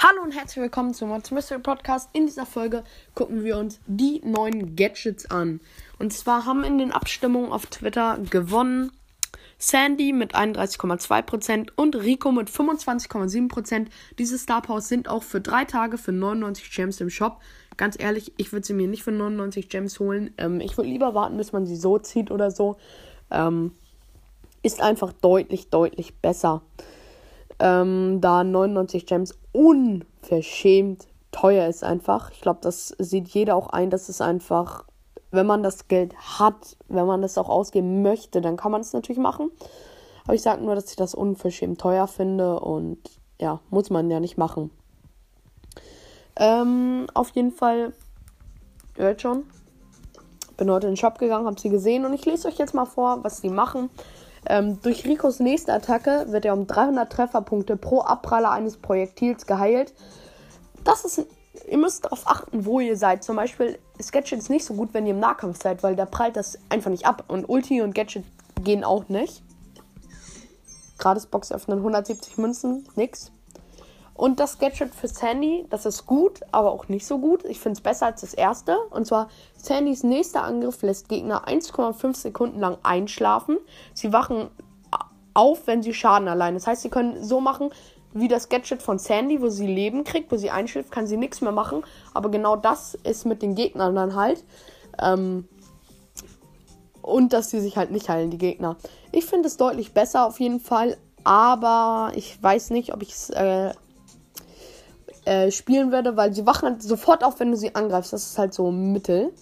Hallo und herzlich willkommen zum Mods Mystery Podcast. In dieser Folge gucken wir uns die neuen Gadgets an. Und zwar haben in den Abstimmungen auf Twitter gewonnen Sandy mit 31,2% und Rico mit 25,7%. Diese Star Powers sind auch für drei Tage für 99 Gems im Shop. Ganz ehrlich, ich würde sie mir nicht für 99 Gems holen. Ähm, ich würde lieber warten, bis man sie so zieht oder so. Ähm, ist einfach deutlich, deutlich besser. Ähm, da 99 Gems unverschämt teuer ist einfach. Ich glaube, das sieht jeder auch ein, dass es einfach wenn man das Geld hat, wenn man das auch ausgeben möchte, dann kann man es natürlich machen. Aber ich sage nur, dass ich das unverschämt teuer finde und ja, muss man ja nicht machen. Ähm, auf jeden Fall, ihr hört schon, bin heute in den Shop gegangen, habe sie gesehen und ich lese euch jetzt mal vor, was sie machen. Ähm, durch Ricos nächste Attacke wird er um 300 Trefferpunkte pro Abpraller eines Projektils geheilt. Das ist ein ihr müsst darauf achten, wo ihr seid. Zum Beispiel ist Gadget nicht so gut, wenn ihr im Nahkampf seid, weil da prallt das einfach nicht ab. Und Ulti und Gadget gehen auch nicht. Gratis Box öffnen, 170 Münzen, nix. Und das Gadget für Sandy, das ist gut, aber auch nicht so gut. Ich finde es besser als das erste. Und zwar, Sandys nächster Angriff lässt Gegner 1,5 Sekunden lang einschlafen. Sie wachen auf, wenn sie Schaden allein. Das heißt, sie können so machen, wie das Gadget von Sandy, wo sie Leben kriegt, wo sie einschläft, kann sie nichts mehr machen. Aber genau das ist mit den Gegnern dann halt. Ähm, und dass sie sich halt nicht heilen, die Gegner. Ich finde es deutlich besser auf jeden Fall. Aber ich weiß nicht, ob ich es äh, äh, spielen werde, weil sie wachen halt sofort auf, wenn du sie angreifst. Das ist halt so Mittel.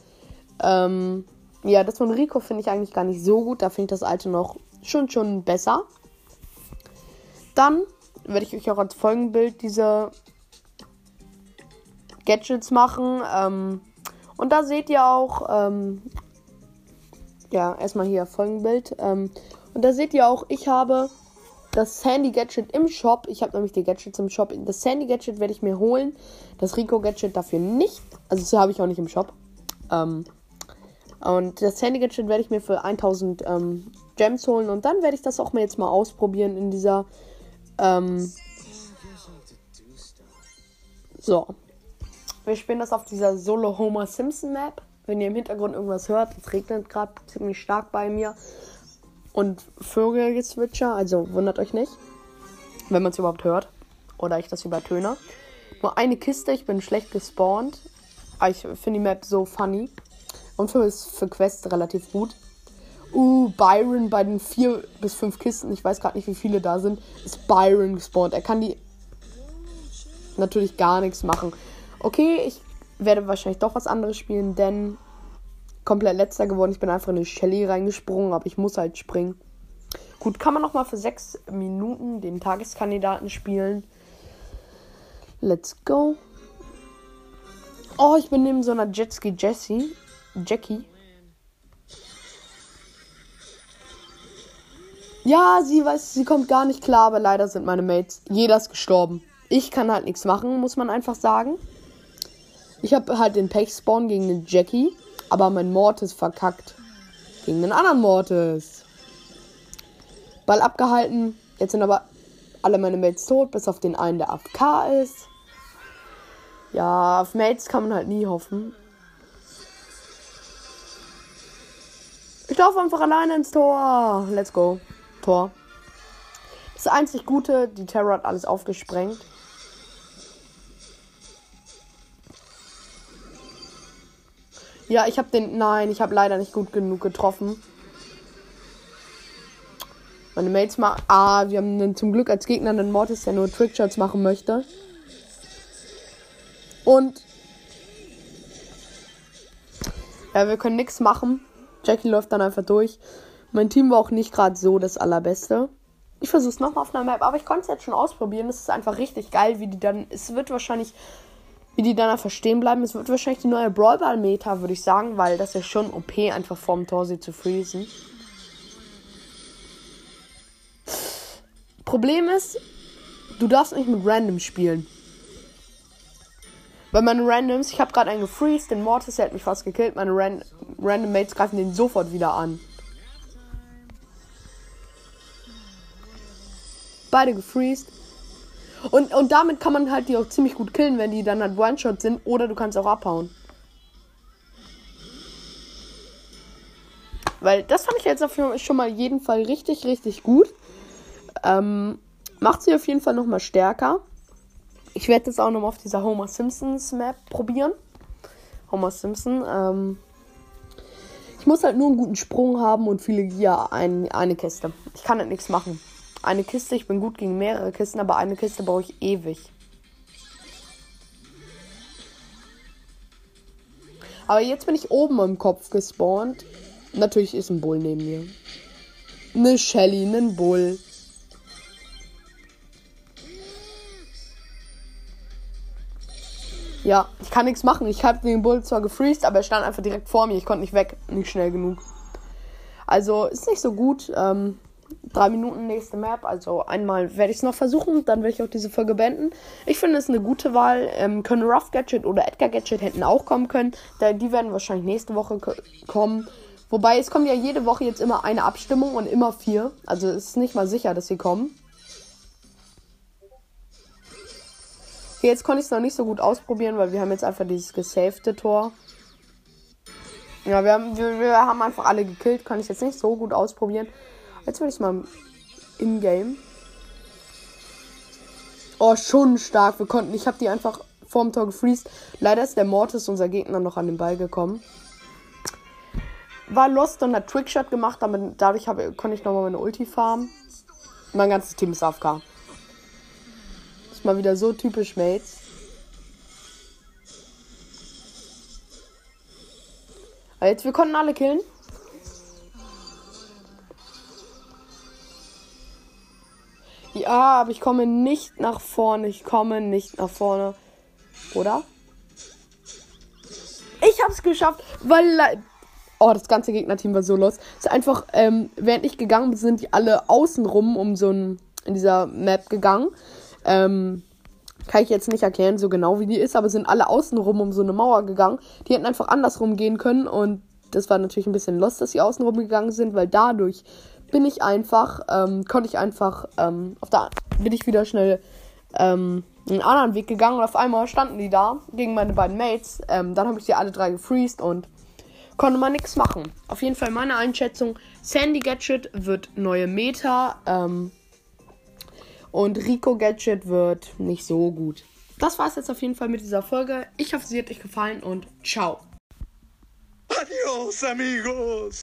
Ähm, ja, das von Rico finde ich eigentlich gar nicht so gut. Da finde ich das alte noch schon, schon besser. Dann werde ich euch auch als Folgenbild diese Gadgets machen. Ähm, und da seht ihr auch, ähm, ja, erstmal hier Folgenbild. Ähm, und da seht ihr auch, ich habe das Sandy Gadget im Shop. Ich habe nämlich die Gadgets im Shop. Das Sandy Gadget werde ich mir holen. Das Rico Gadget dafür nicht. Also das habe ich auch nicht im Shop. Ähm, und das Sandy Gadget werde ich mir für 1000 ähm, Gems holen. Und dann werde ich das auch mal jetzt mal ausprobieren in dieser ähm, so. Wir spielen das auf dieser Solo Homer Simpson Map. Wenn ihr im Hintergrund irgendwas hört, es regnet gerade ziemlich stark bei mir. Und Vögelgezwitscher, also wundert euch nicht, wenn man es überhaupt hört. Oder ich das übertöne. Nur eine Kiste, ich bin schlecht gespawnt. Aber ich finde die Map so funny. Und für, für Quests relativ gut. Uh, Byron bei den vier bis fünf Kisten, ich weiß gerade nicht, wie viele da sind, ist Byron gespawnt. Er kann die natürlich gar nichts machen. Okay, ich werde wahrscheinlich doch was anderes spielen, denn komplett letzter geworden. Ich bin einfach in eine Shelly reingesprungen, aber ich muss halt springen. Gut, kann man noch mal für sechs Minuten den Tageskandidaten spielen. Let's go. Oh, ich bin neben so einer Jetski Jessie. Jackie. Ja, sie weiß, sie kommt gar nicht klar, aber leider sind meine Mates. Jeder ist gestorben. Ich kann halt nichts machen, muss man einfach sagen. Ich habe halt den Pech-Spawn gegen den Jackie, aber mein Mortis verkackt. Gegen den anderen Mortis. Ball abgehalten. Jetzt sind aber alle meine Mates tot, bis auf den einen, der AFK ist. Ja, auf Mates kann man halt nie hoffen. Ich laufe einfach alleine ins Tor. Let's go. Tor. Das einzig Gute, die Terror hat alles aufgesprengt. Ja, ich habe den. Nein, ich habe leider nicht gut genug getroffen. Meine Mates mal. Ah, wir haben einen, zum Glück als Gegner einen Mortis, der nur Trickshots machen möchte. Und. Ja, wir können nichts machen. Jackie läuft dann einfach durch. Mein Team war auch nicht gerade so das allerbeste. Ich versuche es nochmal auf einer Map, aber ich konnte es jetzt schon ausprobieren. Es ist einfach richtig geil, wie die dann. Es wird wahrscheinlich, wie die dann einfach stehen bleiben. Es wird wahrscheinlich die neue Brawlball-Meta, würde ich sagen, weil das ja schon OP einfach vorm Tor sie zu freezen. Problem ist, du darfst nicht mit Random spielen. Weil meine Randoms, ich habe gerade einen gefreezed, den Mortis, der hat mich fast gekillt. Meine Ran Random Mates greifen den sofort wieder an. Beide gefreezed. Und, und damit kann man halt die auch ziemlich gut killen, wenn die dann halt One-Shot sind. Oder du kannst auch abhauen. Weil das fand ich jetzt auf schon mal jeden Fall richtig, richtig gut. Ähm, macht sie auf jeden Fall nochmal stärker. Ich werde das auch nochmal auf dieser Homer Simpsons Map probieren. Homer Simpson. Ähm, ich muss halt nur einen guten Sprung haben und viele Gier ein, eine Kiste. Ich kann halt nichts machen. Eine Kiste, ich bin gut gegen mehrere Kisten, aber eine Kiste brauche ich ewig. Aber jetzt bin ich oben im Kopf gespawnt. Natürlich ist ein Bull neben mir. Eine Shelly, ein Bull. Ja, ich kann nichts machen. Ich habe den Bull zwar gefreezed, aber er stand einfach direkt vor mir. Ich konnte nicht weg. Nicht schnell genug. Also ist nicht so gut. Ähm, drei Minuten nächste Map. Also einmal werde ich es noch versuchen, dann werde ich auch diese Folge beenden. Ich finde es eine gute Wahl. Ähm, können Rough Gadget oder Edgar Gadget hätten auch kommen können. Da, die werden wahrscheinlich nächste Woche kommen. Wobei es kommt ja jede Woche jetzt immer eine Abstimmung und immer vier. Also es ist nicht mal sicher, dass sie kommen. Jetzt konnte ich es noch nicht so gut ausprobieren, weil wir haben jetzt einfach dieses gesavte Tor. Ja, wir haben, wir, wir haben einfach alle gekillt. Kann ich jetzt nicht so gut ausprobieren. Jetzt will ich mal in-game. Oh, schon stark. Wir konnten, ich habe die einfach vorm Tor gefreezed. Leider ist der Mortis, unser Gegner, noch an den Ball gekommen. War lost und hat Trickshot gemacht, damit, dadurch hab, konnte ich nochmal meine Ulti farmen. Mein ganzes Team ist AFK mal wieder so typisch Mates. Aber jetzt, wir konnten alle killen. Ja, aber ich komme nicht nach vorne. Ich komme nicht nach vorne. Oder? Ich hab's geschafft, weil. Oh, das ganze Gegnerteam war so los. Es ist einfach, ähm, während ich gegangen bin, sind die alle außenrum um so ein. in dieser Map gegangen. Ähm, kann ich jetzt nicht erklären, so genau wie die ist, aber sind alle außenrum um so eine Mauer gegangen. Die hätten einfach andersrum gehen können und das war natürlich ein bisschen lost, dass sie außenrum gegangen sind, weil dadurch bin ich einfach, ähm, konnte ich einfach, ähm, auf der, bin ich wieder schnell ähm, einen anderen Weg gegangen und auf einmal standen die da gegen meine beiden Mates. Ähm, dann habe ich die alle drei gefreezed und konnte man nichts machen. Auf jeden Fall meine Einschätzung: Sandy Gadget wird neue Meta. Ähm, und Rico Gadget wird nicht so gut. Das war es jetzt auf jeden Fall mit dieser Folge. Ich hoffe, sie hat euch gefallen und ciao. Adios, amigos.